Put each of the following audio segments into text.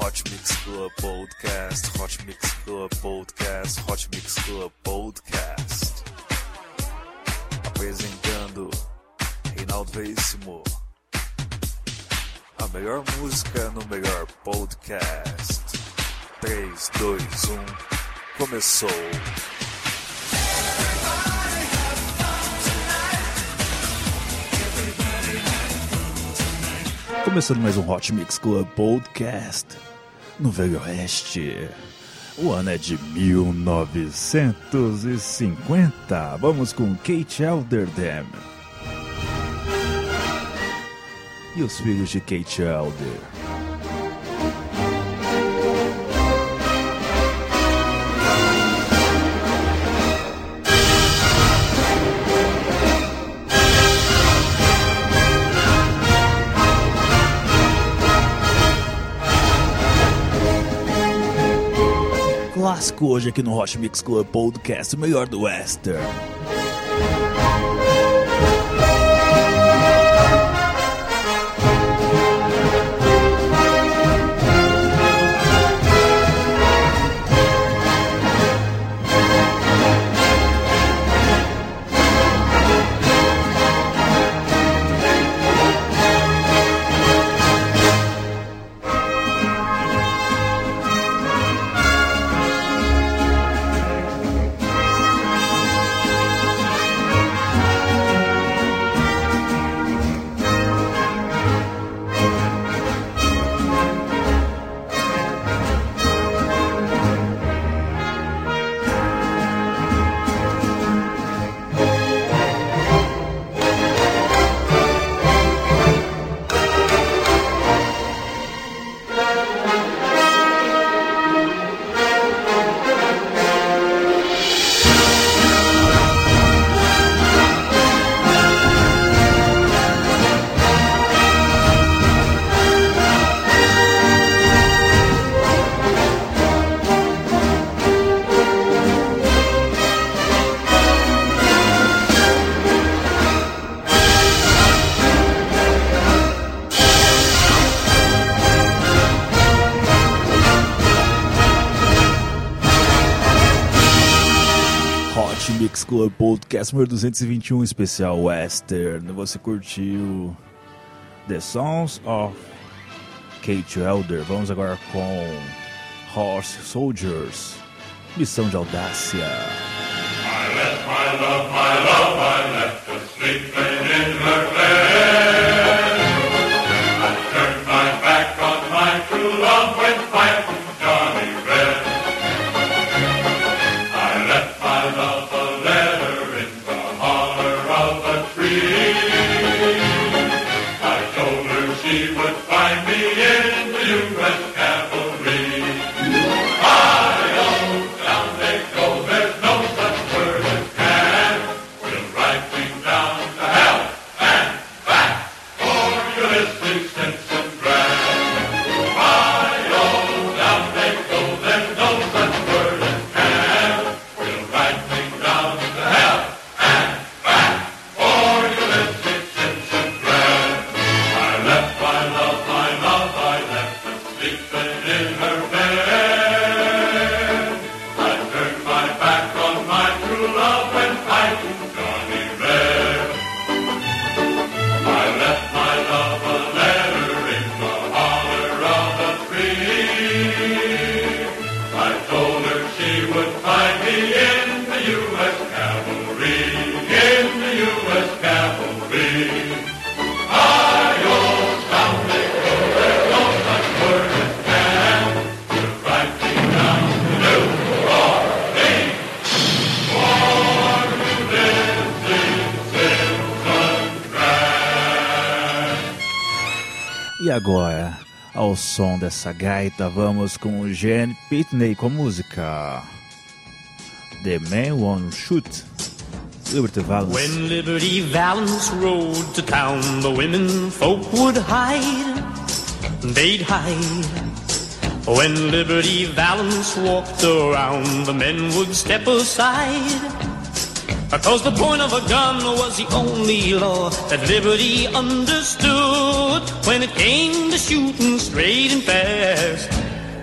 Hot Mix Club Podcast, Hot Mix Club Podcast, Hot Mix Club Podcast. Apresentando Reinaldo Veríssimo. A melhor música no melhor podcast. 3, 2, 1, começou. Começando mais um Hot Mix Club Podcast no Velho Oeste. O ano é de 1950. Vamos com Kate Elderdam. E os filhos de Kate Elder. Clássico hoje aqui no Hot Mix Club Podcast, o melhor do Western. Club Podcast número 221, especial Western. Você curtiu The Songs of Kate Elder. Vamos agora com Horse Soldiers, Missão de Audácia. I left my love, my love, I left sleeping in her. E agora, ao som dessa gaita, vamos com o Gene Pitney com a música The Man Won't Shoot, Liberty Valance. When Liberty Valance rode to town, the women folk would hide. They'd hide. When Liberty Valance walked around, the men would step aside. Because the point of a gun was the only law that liberty understood when it came to shooting straight and fast.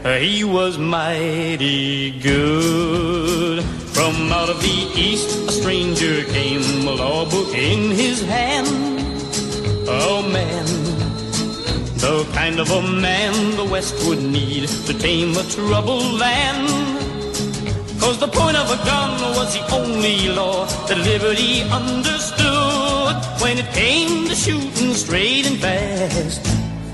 Uh, he was mighty good. From out of the east, a stranger came, a law book in his hand. Oh man, the kind of a man the West would need to tame a troubled land. Cause the point of a gun was the only law that liberty understood when it came to shooting straight and fast.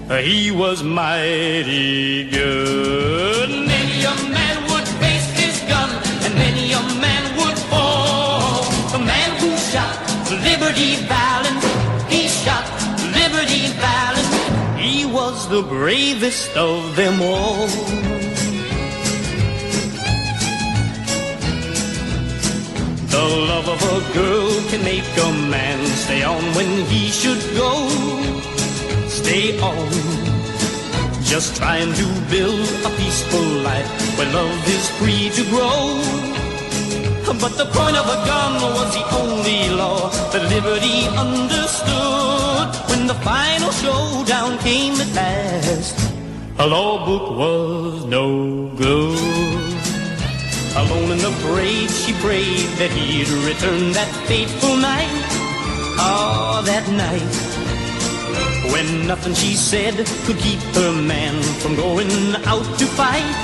He was mighty good. Many a man would face his gun, and many a man would fall. The man who shot Liberty Valance, he shot Liberty Valance. He was the bravest of them all. The love of a girl can make a man stay on when he should go. Stay on. Just trying to build a peaceful life where love is free to grow. But the point of a gun was the only law that liberty understood. When the final showdown came at last, a law book was no good. Alone the parade, she prayed that he'd return that fateful night. Ah, that night. When nothing she said could keep her man from going out to fight.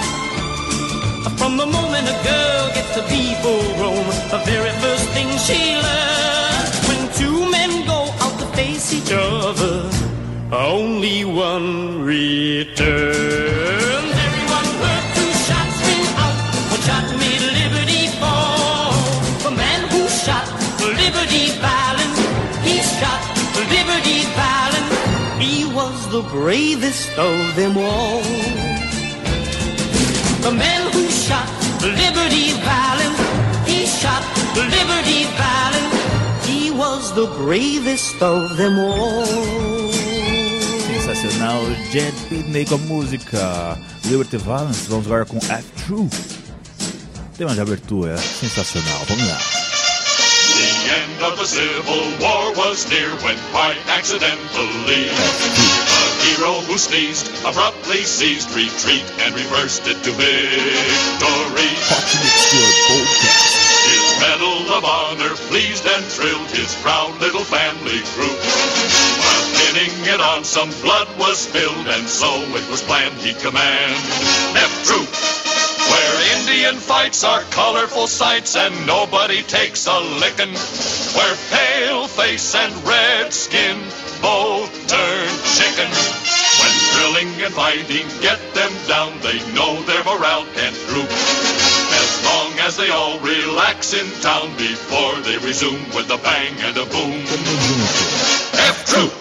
From the moment a girl gets to be full grown, the very first thing she learns when two men go out to face each other, only one returns. Bravest of them all. The man who shot Liberty Valance, he shot Liberty Valance. He was the bravest of them all. Sensacional, Jet Pitney com a música Liberty Valance. Vamos agora com F-True. Tema de abertura, sensacional. Vamos lá. The end of the Civil War was near when quite accidentally hero who sneezed abruptly ceased retreat and reversed it to victory. Hot Mix Club Podcast. His medal of honor pleased and thrilled his proud little family group. While pinning it on, some blood was spilled, and so it was planned he'd command F Troop. Where Indian fights are colorful sights and nobody takes a lickin'. Where pale face and red skin both turn chicken. Thrilling and fighting get them down, they know their morale can't droop. As long as they all relax in town before they resume with a bang and a boom. F Troop!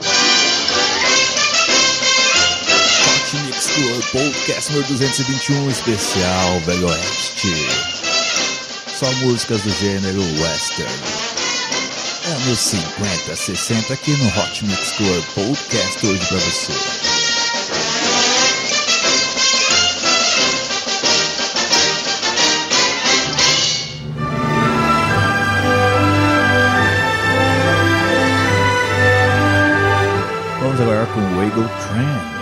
Podcast número 221, um, especial Velho Oeste. Só músicas do gênero western. Anos 50, 60 aqui no Hot Mix Club Podcast hoje pra você. Agora com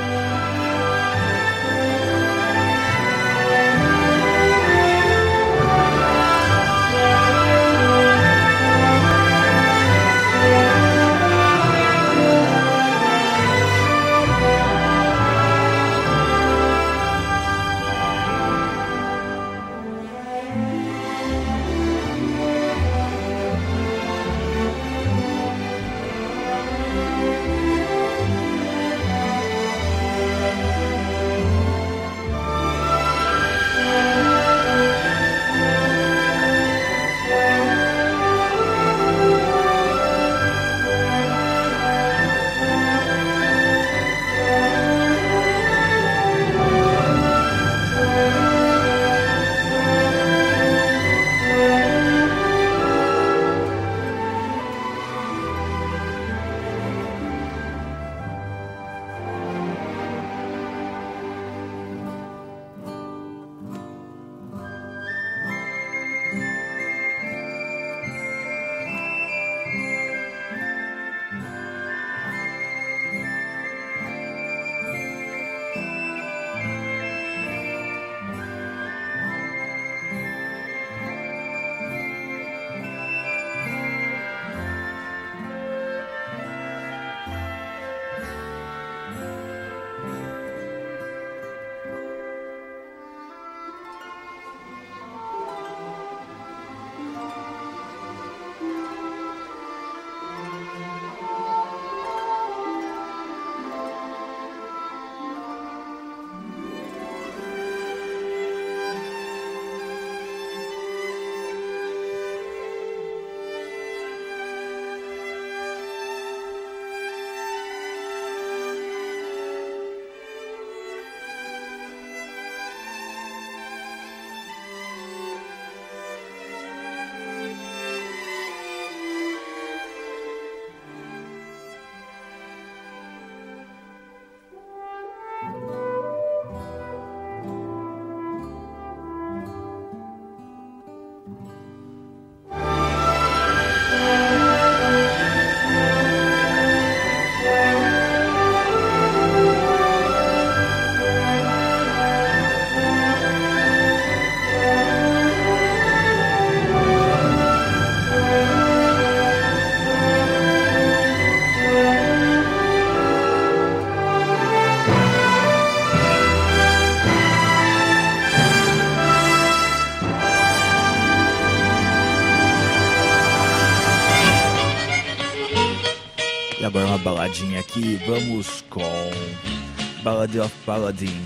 Paladin.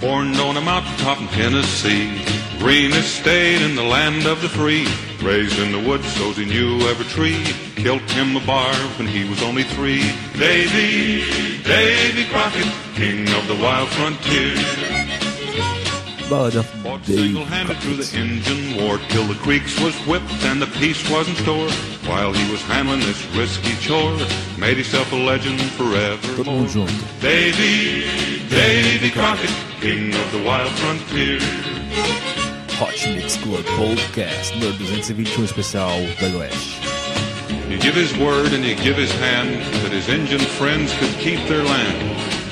Born on a mountaintop in Tennessee, greenest state in the land of the free. Raised in the woods, so he knew every tree. Killed him a bar when he was only three. Davy, Davy Crockett, king of the wild frontier. Ballad of Fought single-handed through the Injun war till the creeks was whipped and the peace was in store. While he was handling this risky chore, made himself a legend Todo forever. Davy, Davy Crockett, king of the wild frontier. Hot Mix Club Podcast, número 221 especial Velho Oeste. He give his word and he give his hand that his Indian friends could keep their land.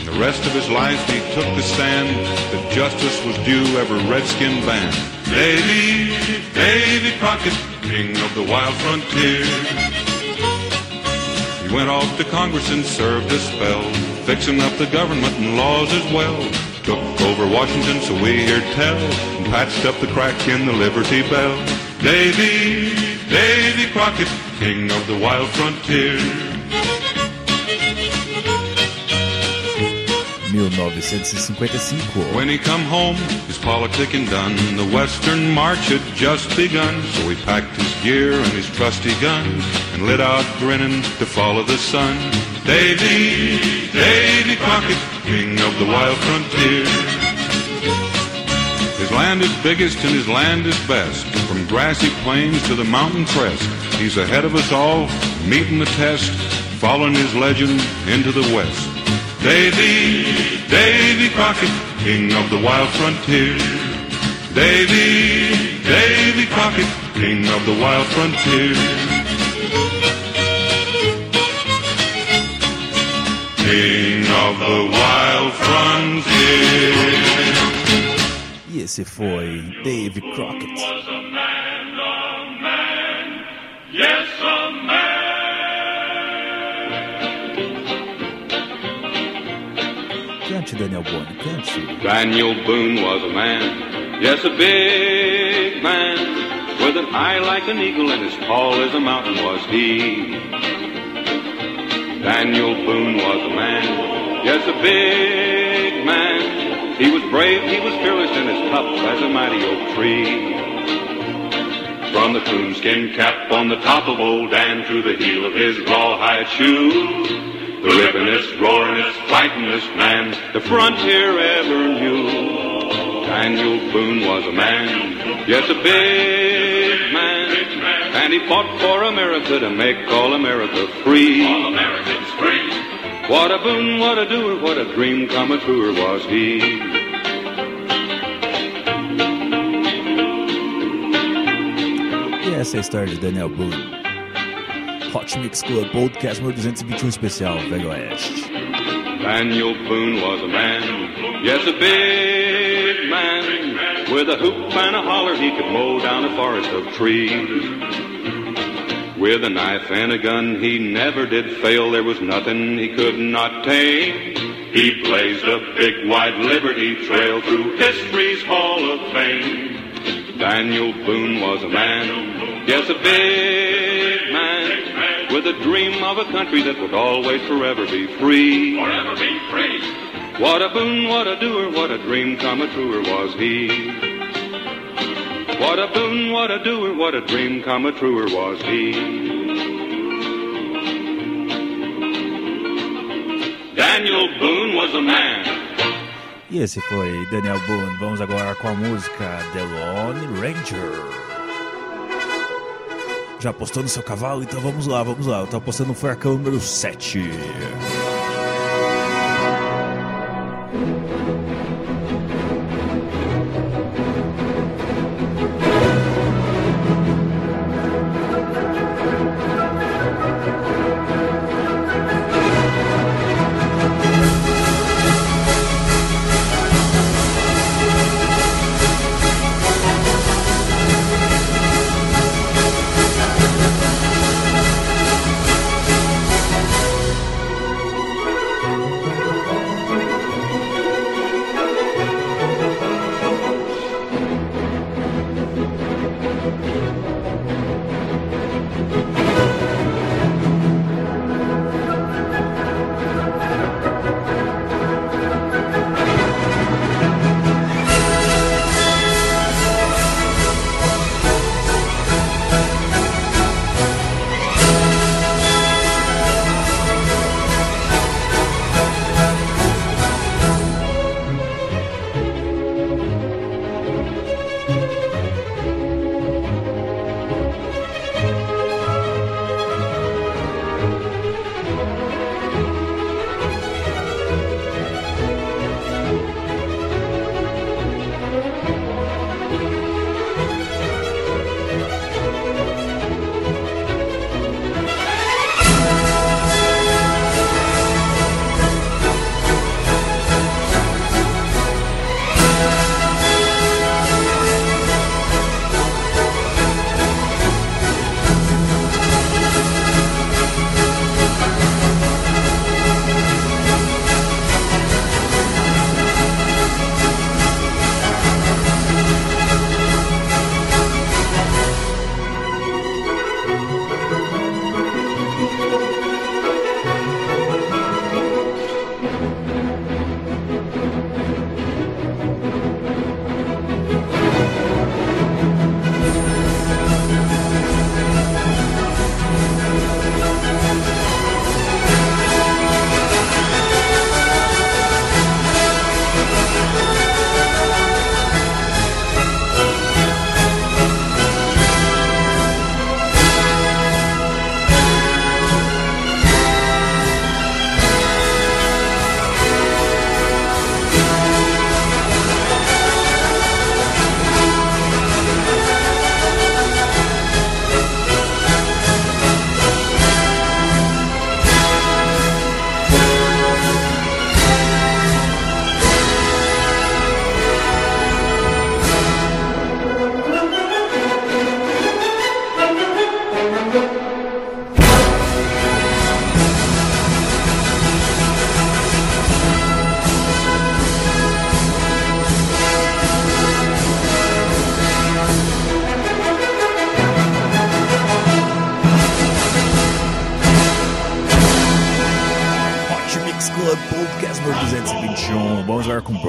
The rest of his life he took the stand that justice was due every redskin band. Davy, Davy Crockett, king of the wild frontier. He went off to Congress and served a spell, fixing up the government and laws as well. Took over Washington, so we hear tell, and patched up the crack in the Liberty Bell. Davy, Davy Crockett, king of the wild frontier. 1955. When he come home, his politicking done. The Western March had just begun, so he packed his gear and his trusty gun and lit out grinning to follow the sun. Davy, Davy Crockett, king of the wild frontier. His land is biggest and his land is best. From grassy plains to the mountain crest, he's ahead of us all, meeting the test, following his legend into the west. Davy, Davy Crockett, king of the wild frontier. Davy, Davy Crockett, king of the wild frontier. King of the wild frontier. E esse foi Dave Crockett. was a man, a man, yes, a man. Daniel cante. Daniel Boone was a man, yes, a big man, with an eye like an eagle and as tall as a mountain was he. Daniel Boone was a man, yes, a big man. He was brave, he was fearless, and as tough as a mighty oak tree. From the coonskin cap on the top of old Dan to the heel of his rawhide shoe. The rippingest, roaringest, fightingest man the frontier ever knew. Daniel Boone was a man, yes, a big man, and he fought for America to make all America free. All Americans free. What a boon, what a doer, what a dream come true was he. E essa é a história de Daniel Boone. Hot Mix Club Podcast número 221 especial Velho Oeste. Daniel Boone was a man, yes, a big man. With a hoop and a holler, he could mow down a forest of trees. With a knife and a gun, he never did fail. There was nothing he could not tame. He blazed a big, wide liberty trail through history's hall of fame. Daniel Boone was a man, yes, a big with a dream of a country that would always forever be free. Forever be free. What a boon, what a doer, what a dream come a truer was he. What a boon, what a doer, what a dream come a truer was he. Daniel Boone was a man. E esse foi Daniel Boone. Vamos agora com a música The Lone Ranger. Já apostou no seu cavalo? Então vamos lá, vamos lá. Eu tô apostando no furacão número 7.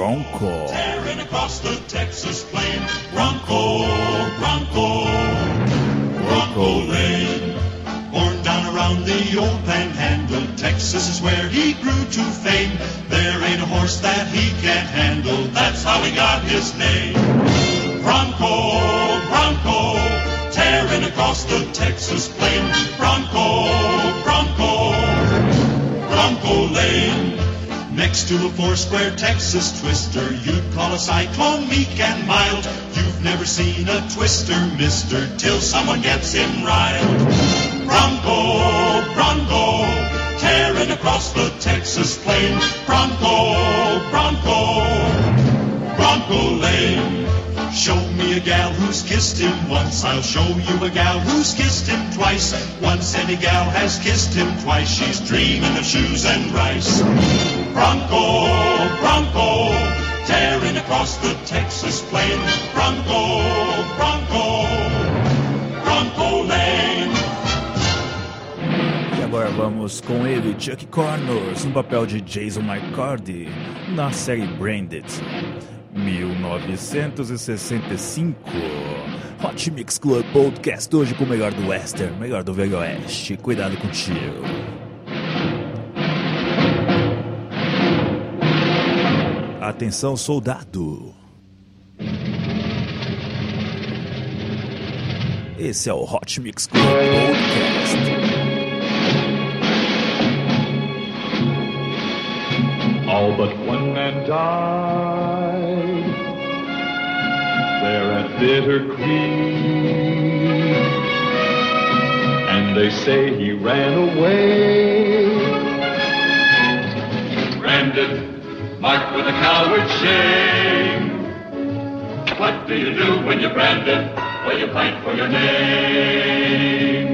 Bronco. Tearing across the Texas plain, Bronco, Bronco, Bronco Lane. Born down around the old panhandle, Texas is where he grew to fame. There ain't a horse that he can't handle, that's how he got his name. Bronco, Bronco, tearing across the Texas plain, Bronco, Bronco, Bronco Lane. Next to a four-square Texas twister, you'd call a cyclone meek and mild. You've never seen a twister, mister, till someone gets him riled. Bronco, Bronco, tearing across the Texas plain. Bronco, Bronco, Bronco Lane. Show me a gal who's kissed him once. I'll show you a gal who's kissed him twice. Once any gal has kissed him twice. She's dreaming of shoes and rice. Bronco, Bronco, tearing across the Texas plain. Bronco, Bronco, Bronco Lane. E agora vamos com ele, Chuck Connors, no papel de Jason McCarthy, na série Branded. 1965. Hot Mix Club Podcast hoje com o melhor do Western, melhor do Velho Oeste. Cuidado contigo. Atenção, soldado. Esse é o Hot Mix Club Podcast. All but one man died there at Bitter Creek. And they say he ran away. Branded, marked with a coward shame. What do you do when you're branded? Well, you fight for your name.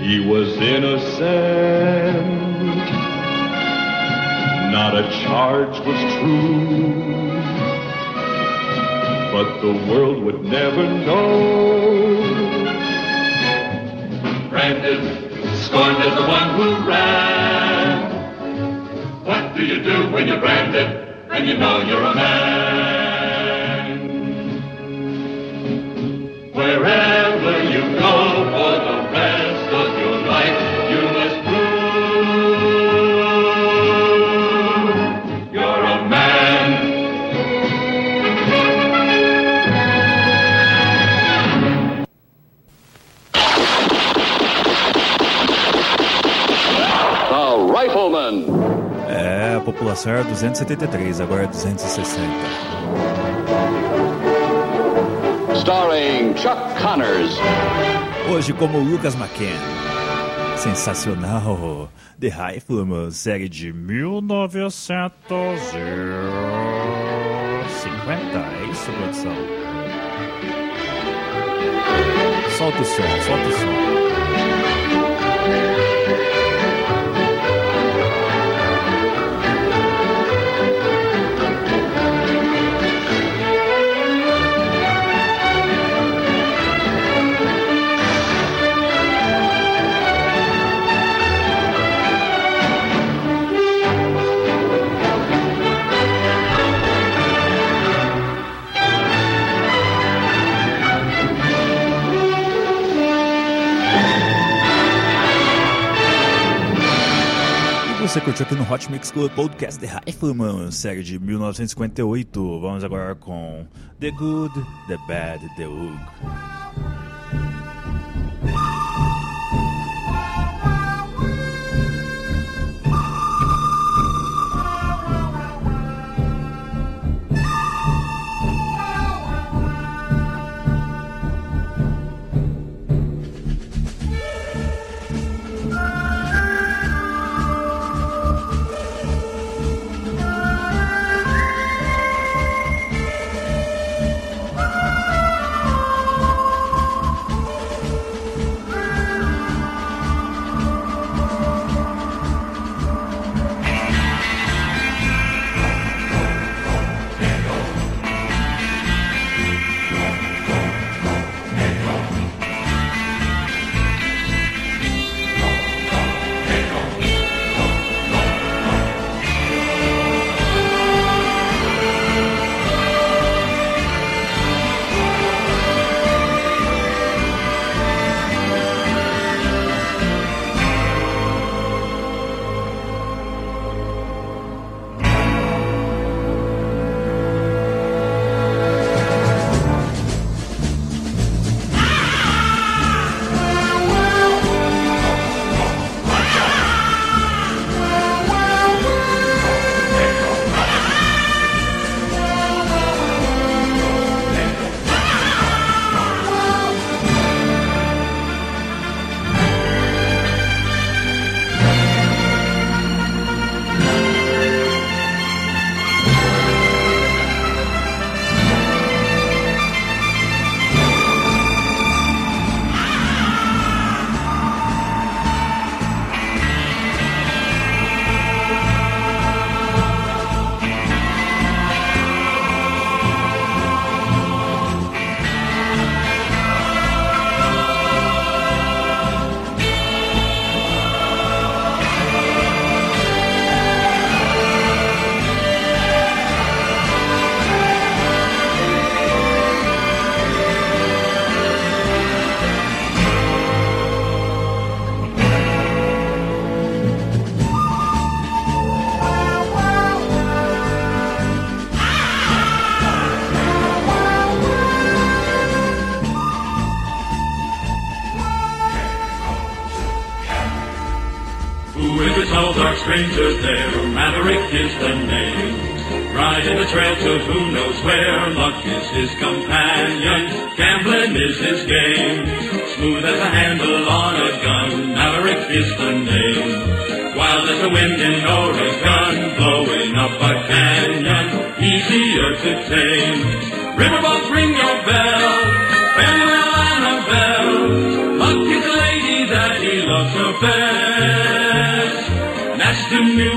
He was innocent. Not a charge was true. But the world would never know. Branded, scorned as the one who ran. Do you do when you're branded and you know you're a man? Wherever Era 273, agora é 260. Starring Chuck Connors. Hoje como Lucas McCann. Sensacional. The Rifleman, série de 1950. É isso, produção? Solta o som, solta o som. Você curtiu aqui no Hot Mix Club Podcast The Rifleman, série de 1958. Vamos agora com The Good, The Bad, The Ugly. Stranger there,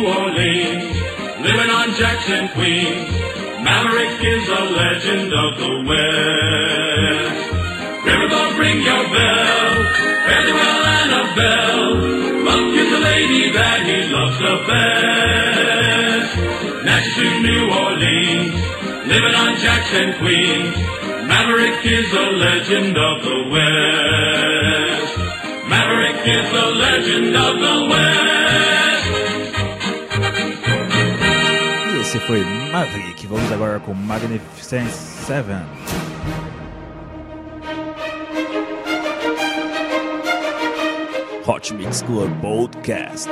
Orleans, living on Jackson, Queens. Maverick is a legend of the West. Riverboat, ring your bell, fairly well Annabelle. Luck is the lady that he loves the best. Natchez to New Orleans, living on Jackson, Queens. Maverick is a legend of the West. Maverick is a legend of the West. Foi Maverick. Vamos agora com Magnificent Seven. Hot Mix Club Podcast.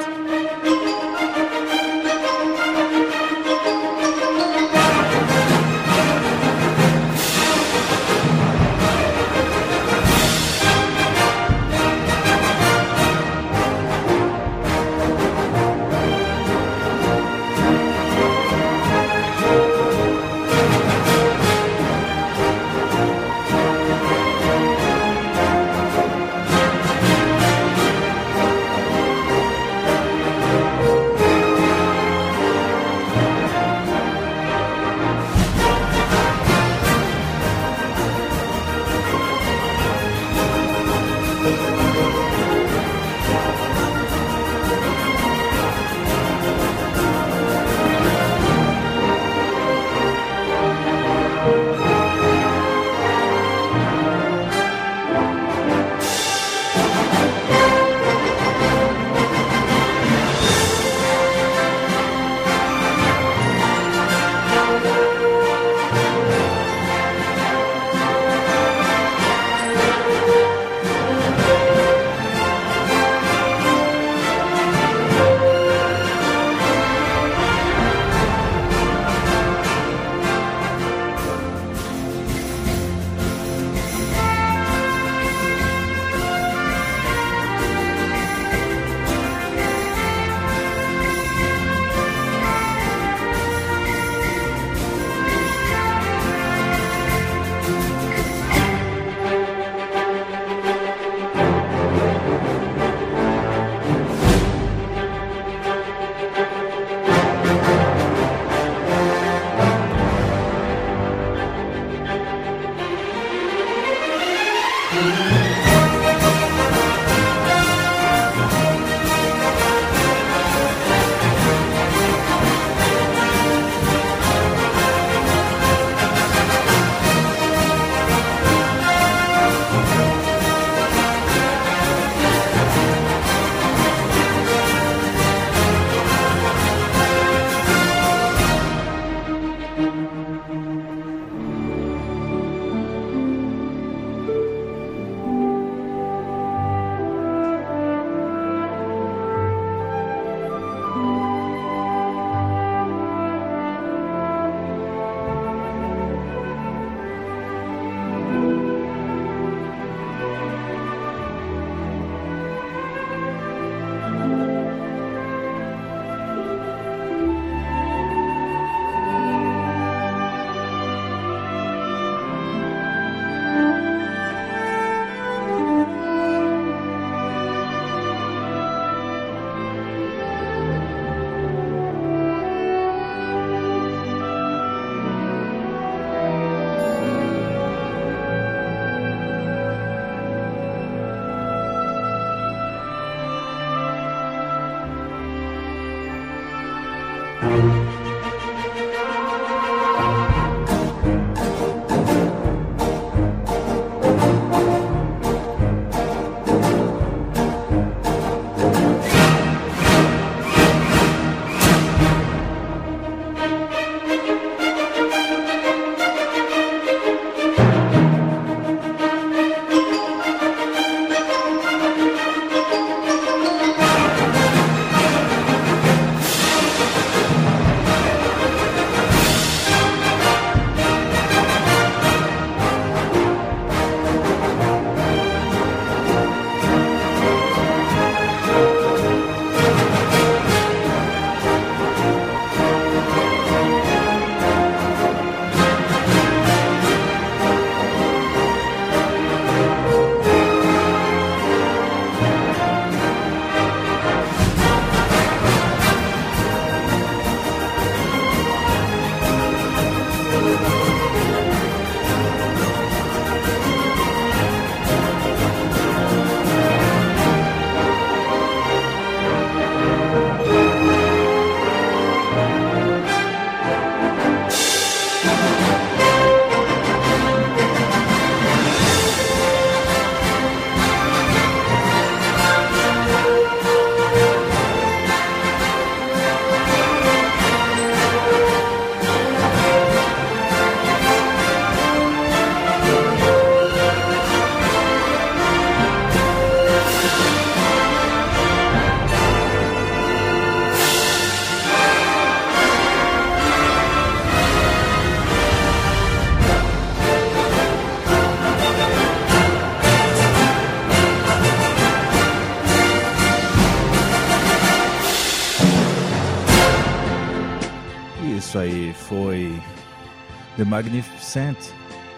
Magnificent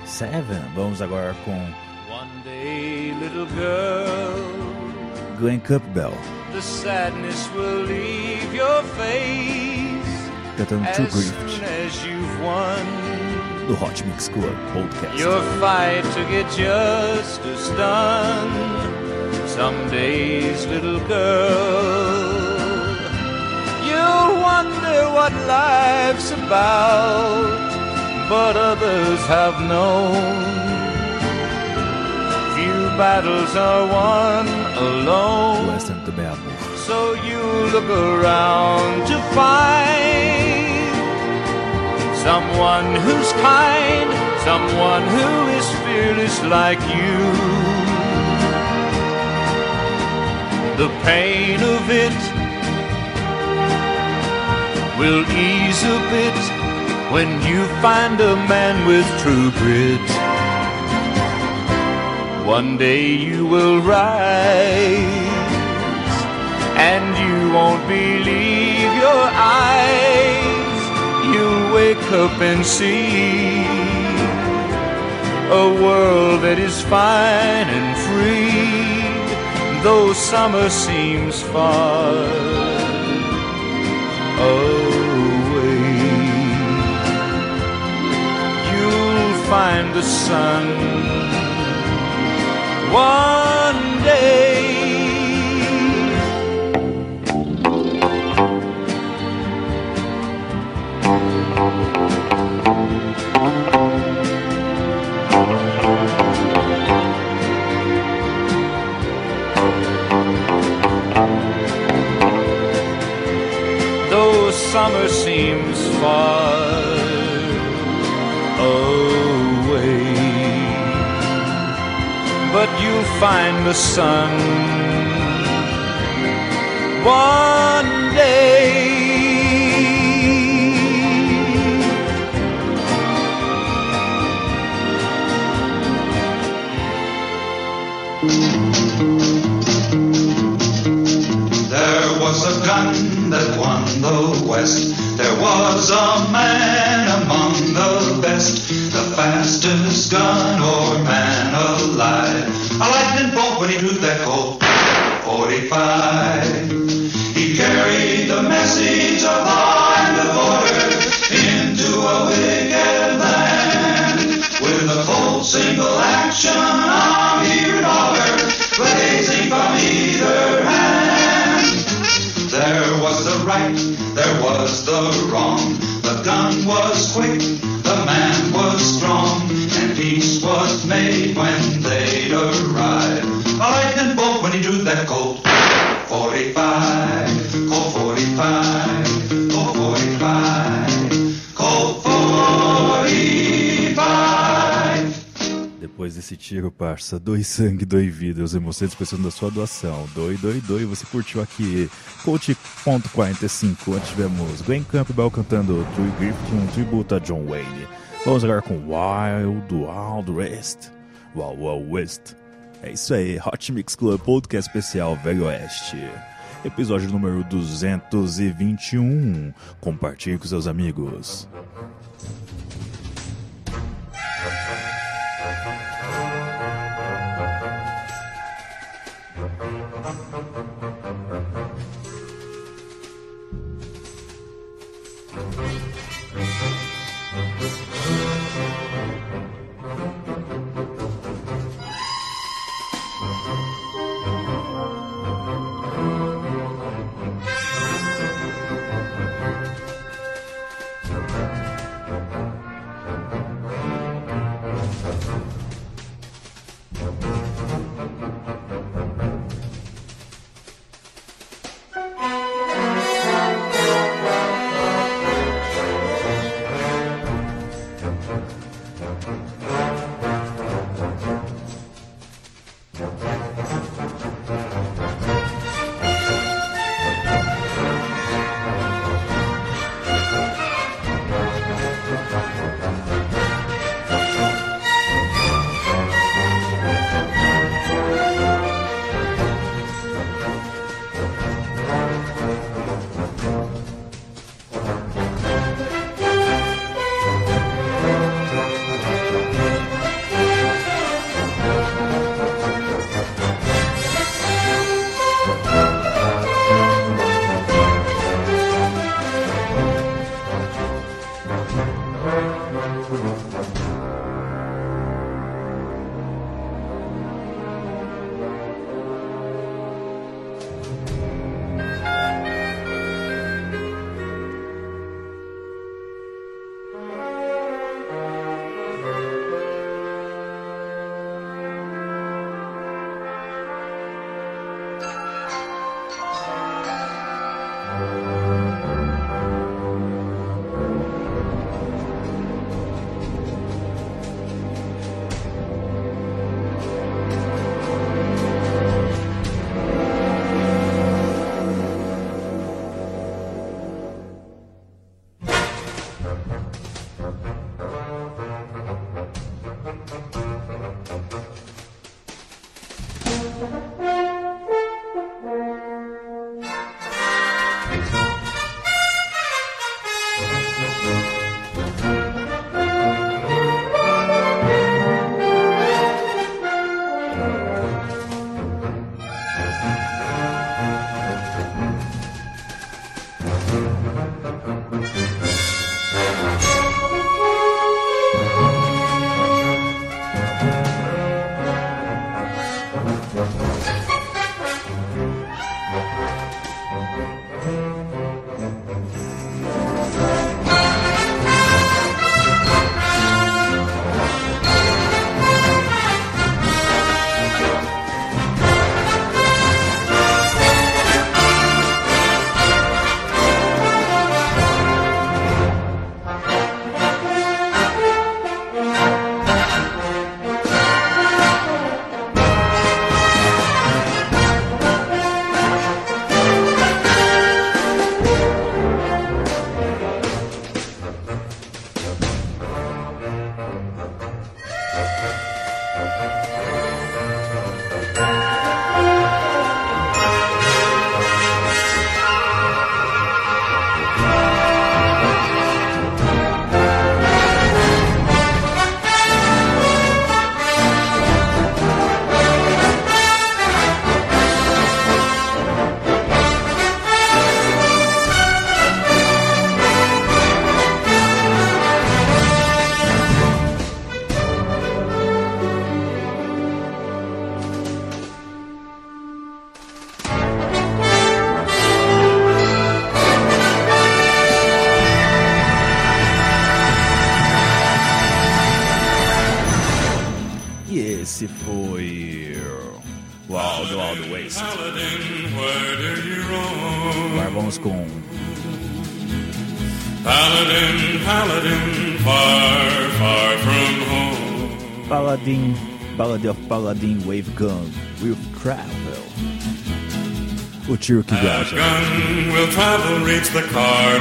Seven. Vamos agora com One day, little girl, Glen Campbell the sadness will leave your face cantando as True soon Grit as you've won do Hot Mix Club Podcast. your fight to get justice done. Some days, little girl, you'll wonder what life's about, but others have known. Few battles are won alone. Também é amor. So you look around to find someone who's kind, someone who is fearless like you. The pain of it will ease a bit when you find a man with true grit. One day you will rise and you won't believe your eyes. You'll wake up and see a world that is fine and free, though summer seems far away. Find the sun one day. though summer seems far But you'll find the sun one day. There was a gun that won the West. There was a when he drew that Colt parça, doe sangue, doe vida, os emoções precisam da sua doação. Doe, doe, doe. Você curtiu aqui Coach.45, antes tivemos Glenn Campbell cantando True Grift, um tributo a John Wayne. Vamos agora com Wild Wild West. Wild Wild West. É isso aí, Hot Mix Club Podcast Especial Velho Oeste. Episódio número 221. Compartilhe com seus amigos.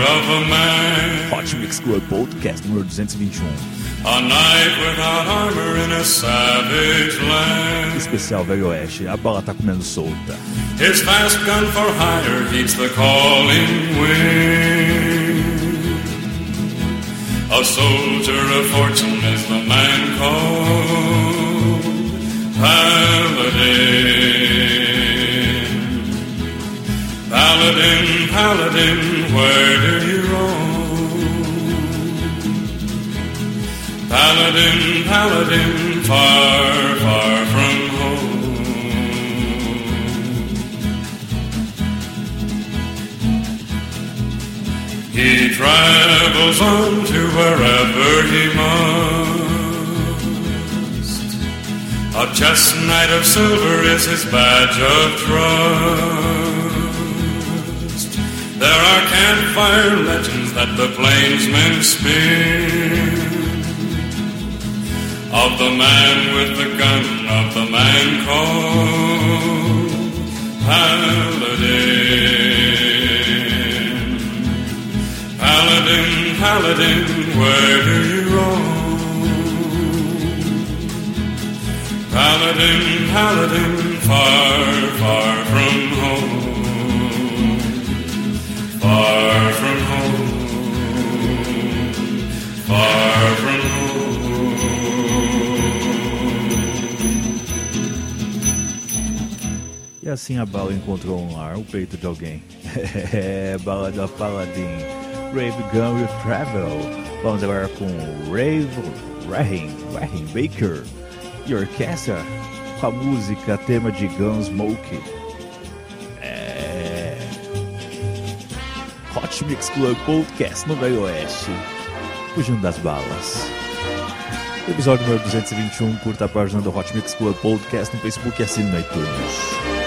Of a man. Hot Mix Club Podcast número 221. Um. A knight without armor in a savage land. Especial Velho Oeste. A bala tá comendo solta. His fast gun for hire heeds the calling wind. A soldier of fortune is the man called Paladin, Paladin, where do you roam? Paladin, Paladin, far, far from home. He travels on to wherever he must. A chestnut of silver is his badge of trust. There are campfire legends that the plainsmen spin of the man with the gun, of the man called Paladin. Paladin, Paladin, where do you roam? Paladin, Paladin, far, far from home. Far. Far. E assim a bala encontrou um lar, o peito de alguém. É, bala da Paladin. Brave Gun Will Travel. Vamos agora com Rave Rahen, Rahen Baker e orquestra com a música tema de Gunsmoke. Hot Mix Club Podcast no Velho Oeste, fugindo das balas. Episódio número 221, curta a página do Hot Mix Club Podcast no Facebook e assine no iTunes.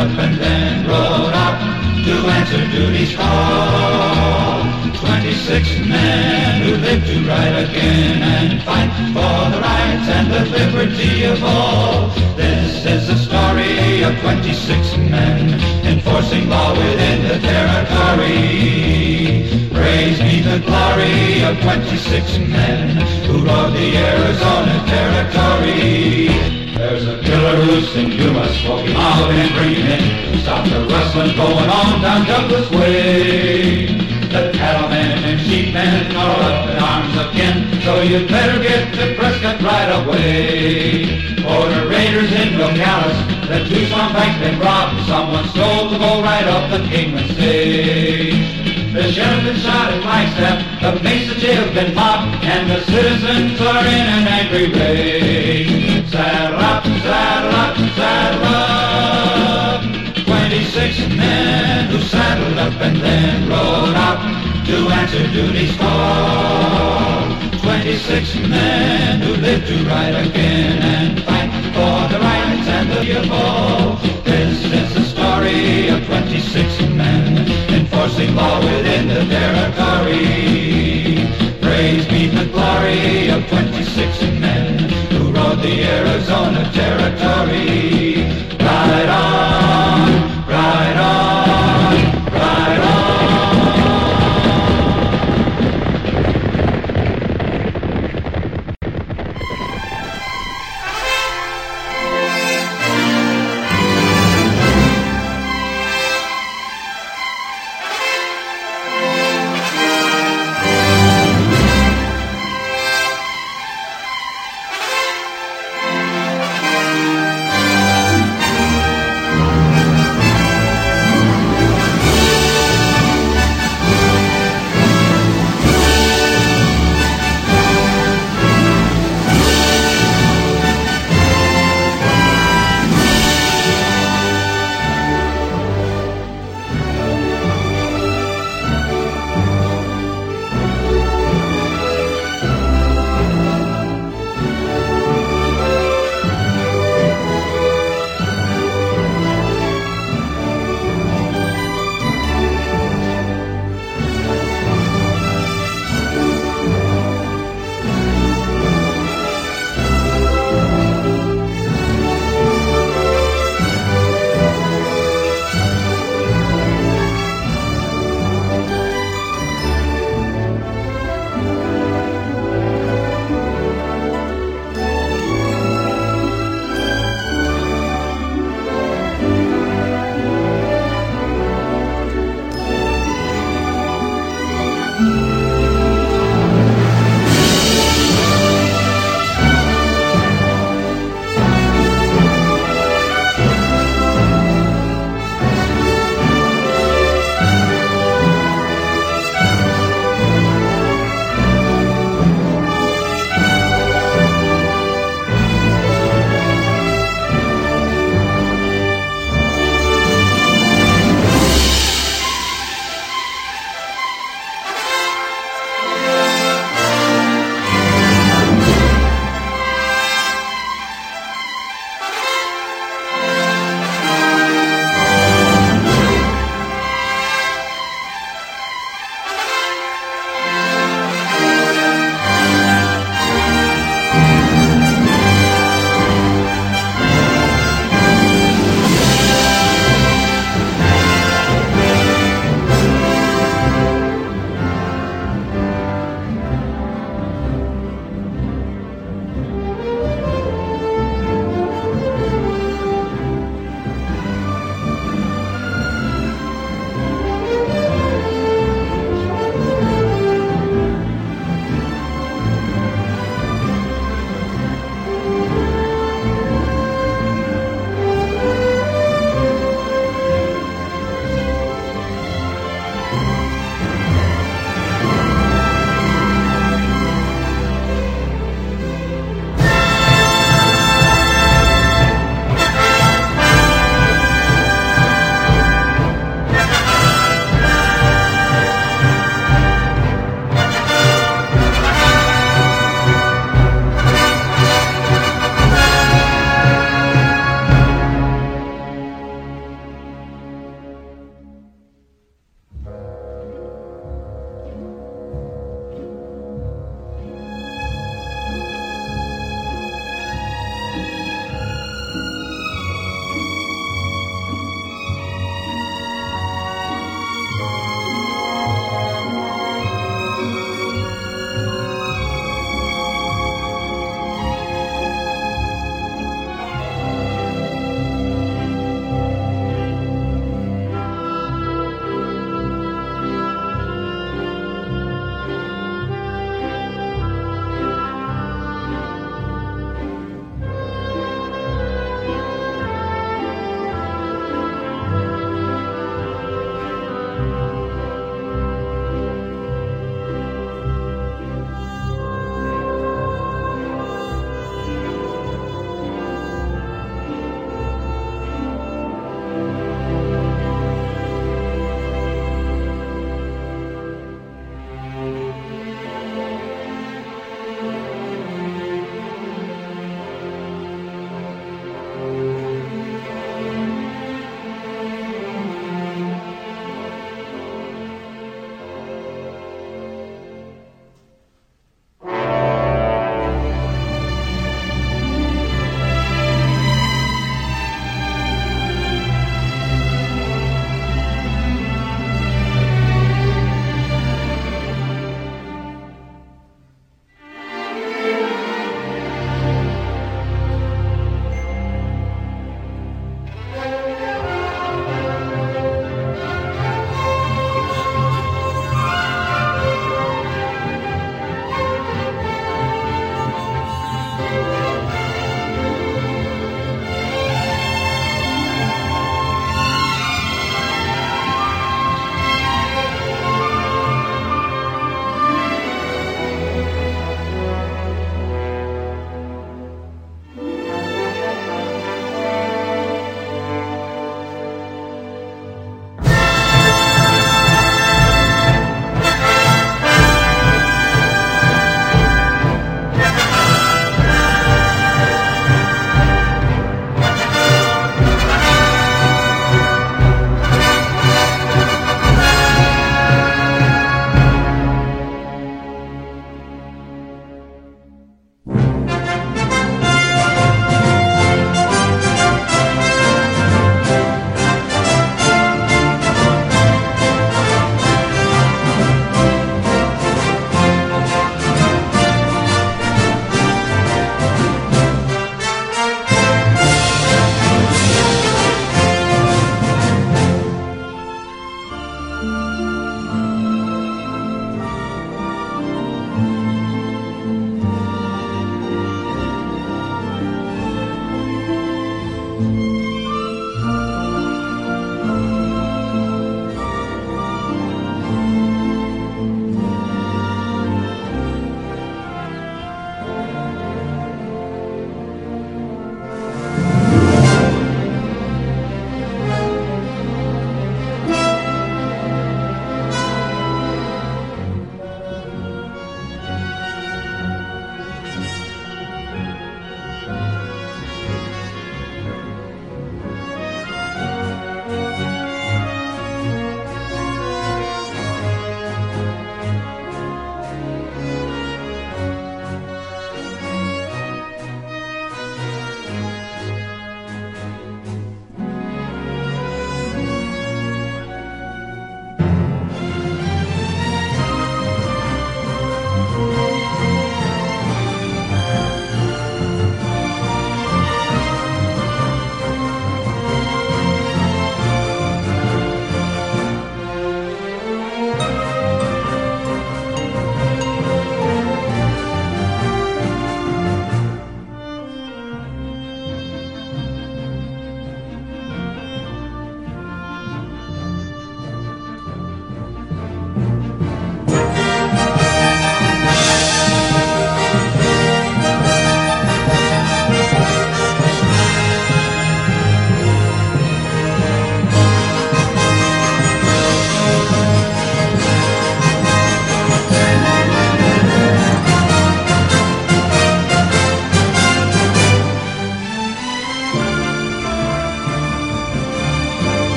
Saddled up and then rode out to answer duty's call. 26 men who lived to ride again and fight for the rights and the liberty of all. This is the story of 26 men enforcing law within the territory. Praise be the glory of 26 men who rode the Arizona territory. There's a killer loose and you must smoke him out and bring him in. Stop the rustling going on down Douglas Way. The cattlemen and sheepmen are up in arms again, so you'd better get to Prescott right away. For the raiders in Nogales, the Tucson bank's been robbed. Someone stole the gold right off the Kingman stage. The sheriff been shot at Flagstaff, the Mesa jail's been mobbed, and the citizens are in an angry rage. Saddle up, saddle up, 26 men who saddled up and then rode out to answer duty's call. 26 men who lived to ride again and fight for the rights and the all. This is the story of 26 men enforcing law within the territory. Praise be the glory of 26 men the Arizona territory. Ride on, ride on,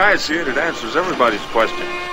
I see it, it answers everybody's question.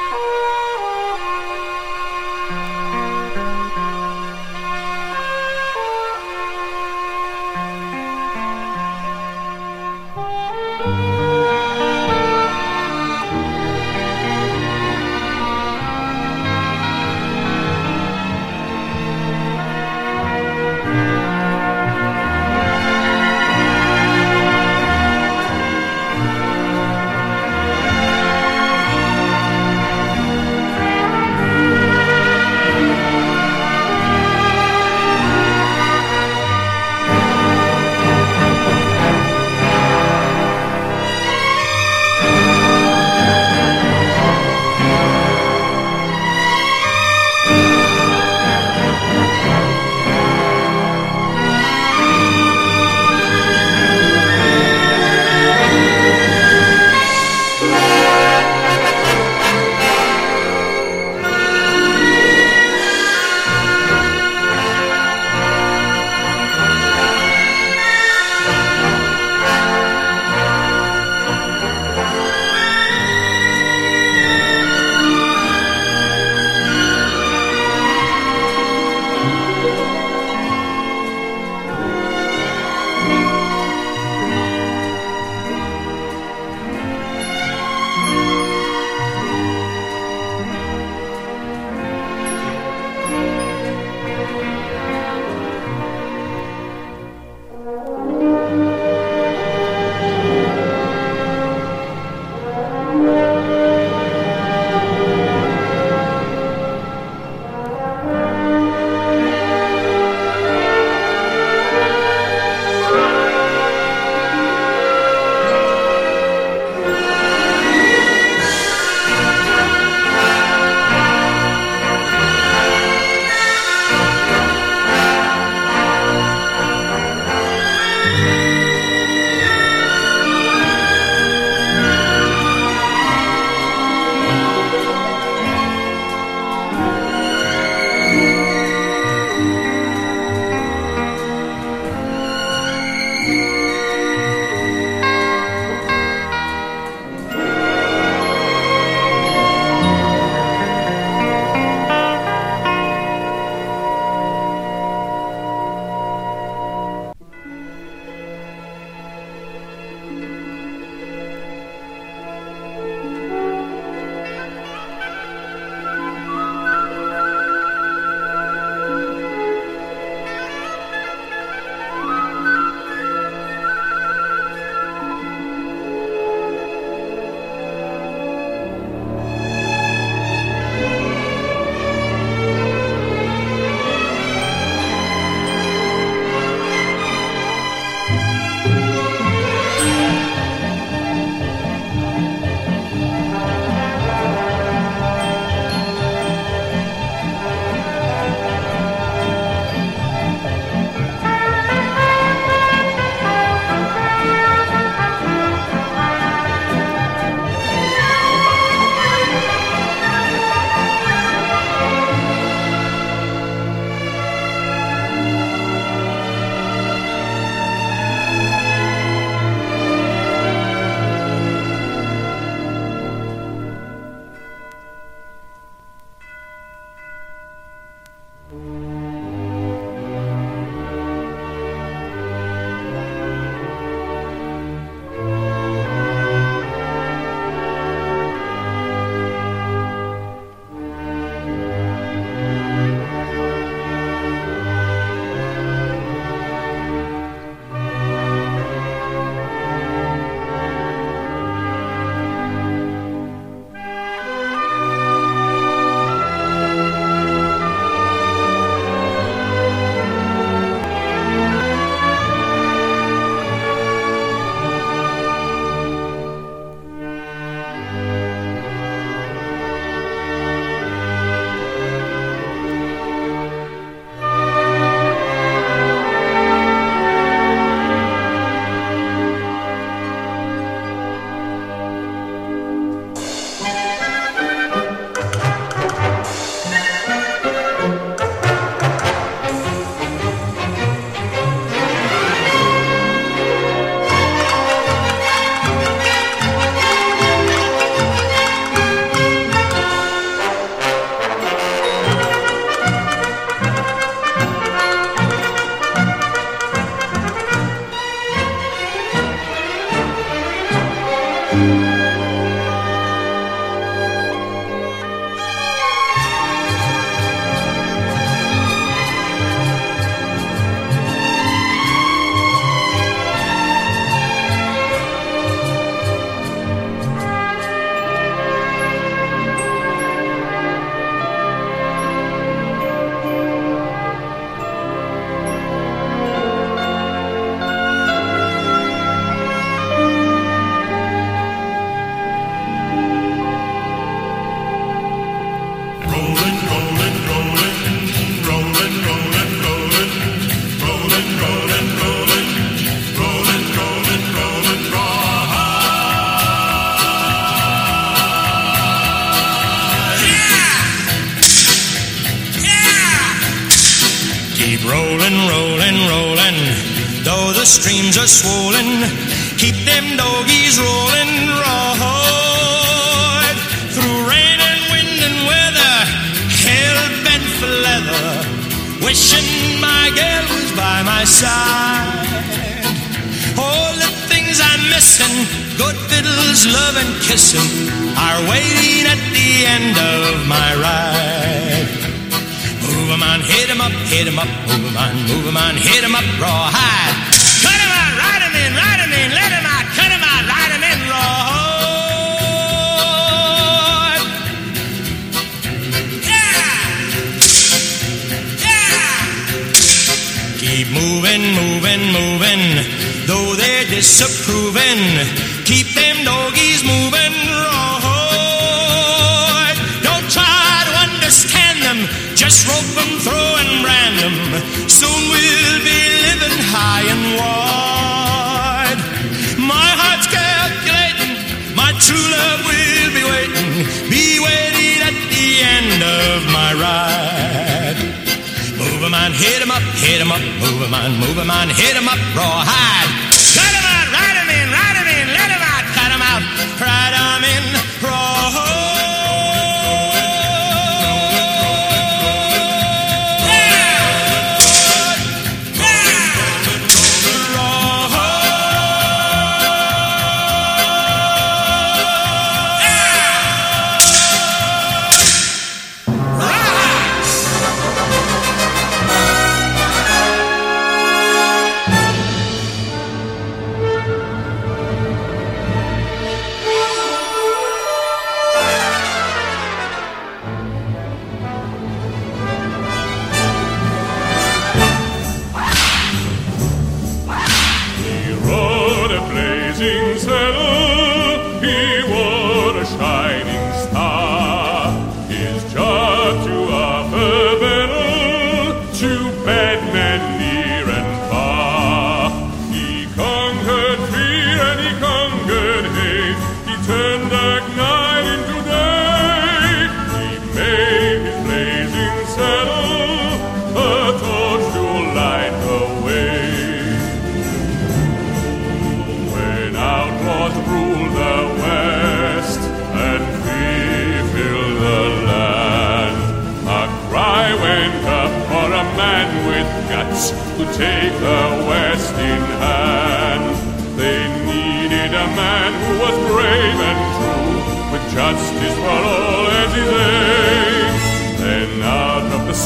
hit 'em up, move 'em on, move 'em on, hit 'em up, rawhide.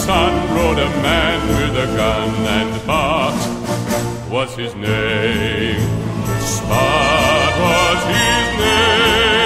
Sun rode a man with a gun, and Bart was his name. Spot was his name.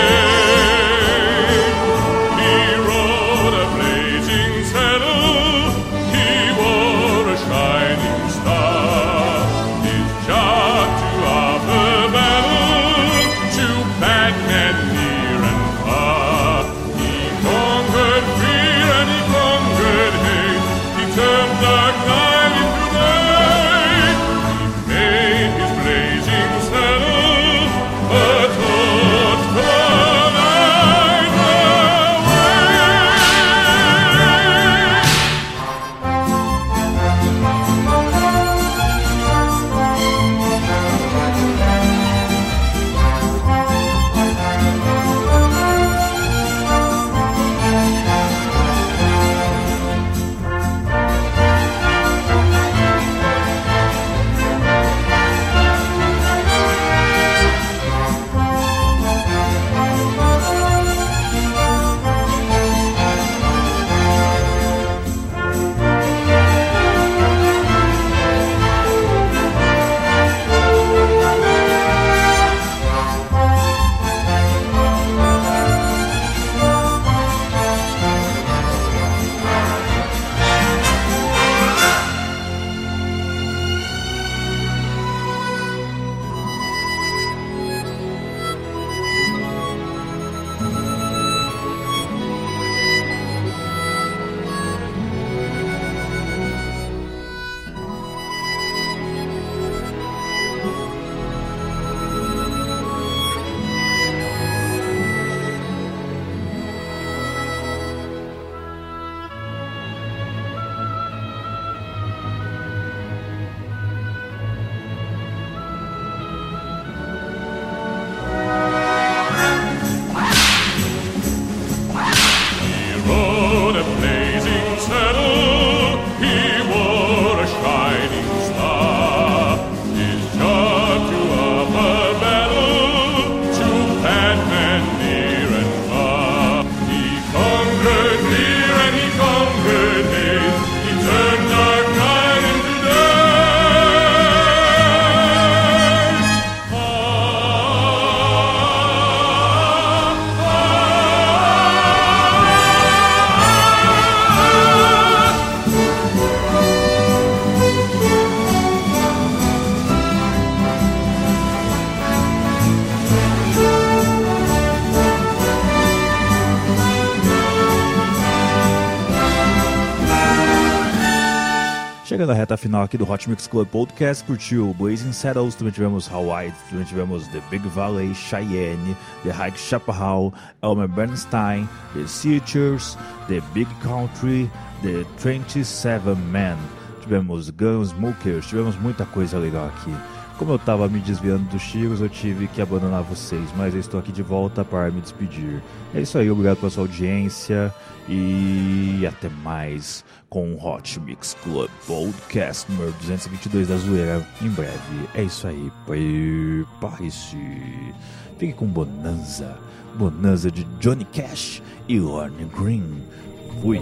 Chegando à reta final aqui do Hot Mix Club Podcast, curtiu Blazing Saddles, também tivemos Hawaii, também tivemos The Big Valley, Cheyenne, The Hike Chaparral, Elmer Bernstein, The Searchers, The Big Country, The 27 Men. Tivemos Gunsmokers, tivemos muita coisa legal aqui. Como eu tava me desviando dos tiros, eu tive que abandonar vocês, mas eu estou aqui de volta para me despedir. É isso aí, obrigado pela sua audiência e até mais com o Hot Mix Club Podcast número 222 da Zoeira em breve. É isso aí, prepare-se. Fique com Bonanza, Bonanza de Johnny Cash e Lorne Green. Fui.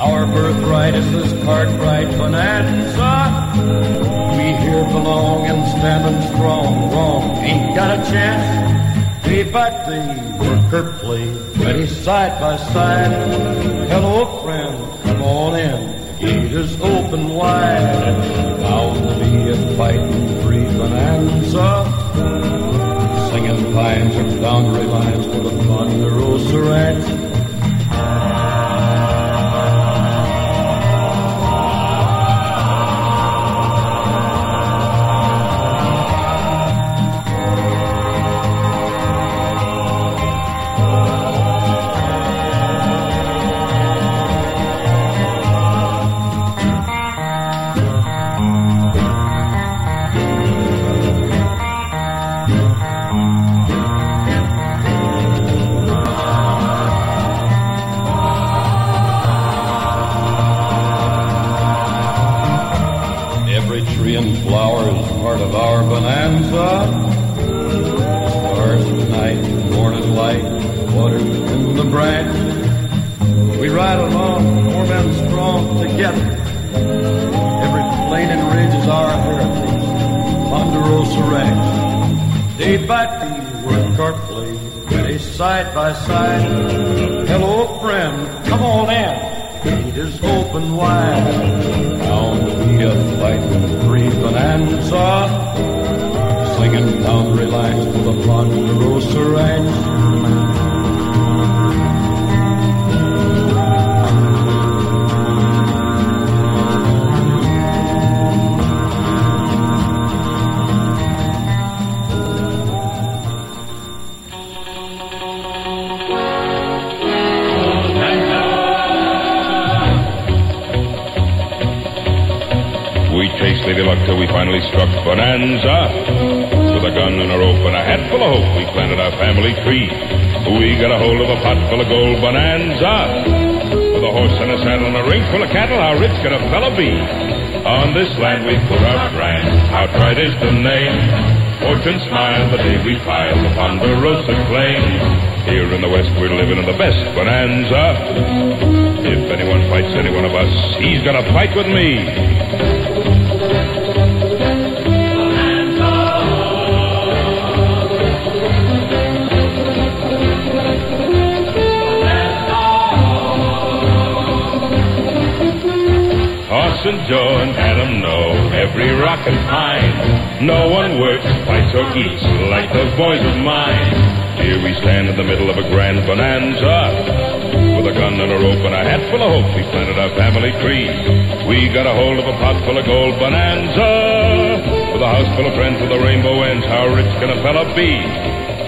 Our birthright is this Cartwright bonanza. Here and standing strong. Wrong ain't got a chance. But the worker play ready side by side. Hello friend, come on in. Is open wide. Bound to be a fighting free bonanza. Singing pines and boundary lines for the Ponderosa Ranch. We ride along, warm and strong together. Every plain and ridge is our heritage. Ponderosa Ranch. Day by day, work our play, ready side by side. Hello, friend, come on in. Gate is open wide. To be a fight, free bonanza. Singing down relaxed with the Ponderosa Ranch. Luck till we finally struck Bonanza. With a gun and a rope and a hat full of hope, we planted our family tree. We got a hold of a pot full of gold Bonanza. With a horse and a saddle and a ring full of cattle, how rich could a fellow be? On this land we put our brand, outright is the name. Fortune smiled the day we filed the Ponderosa claim. Here in the West we're living in the best bonanza. If anyone fights any one of us, he's gonna fight with me. And Joe and Adam know every rock and pine. No one works, fights, or eats like those boys of mine. Here we stand in the middle of a grand bonanza. With a gun and a rope and a hat full of hope, we planted our family tree. We got a hold of a pot full of gold bonanza. With a house full of friends with a rainbow ends, how rich can a fella be?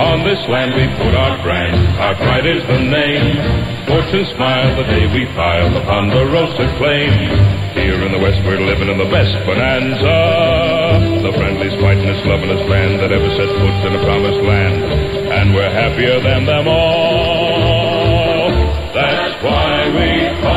On this land we put our brand, our pride is the name. Fortune smiled the day we filed upon the Ponderosa claim. Here in the West we're living in the best bonanza. The friendliest, fightingest, lovingest band that ever set foot in a promised land. And we're happier than them all. That's why we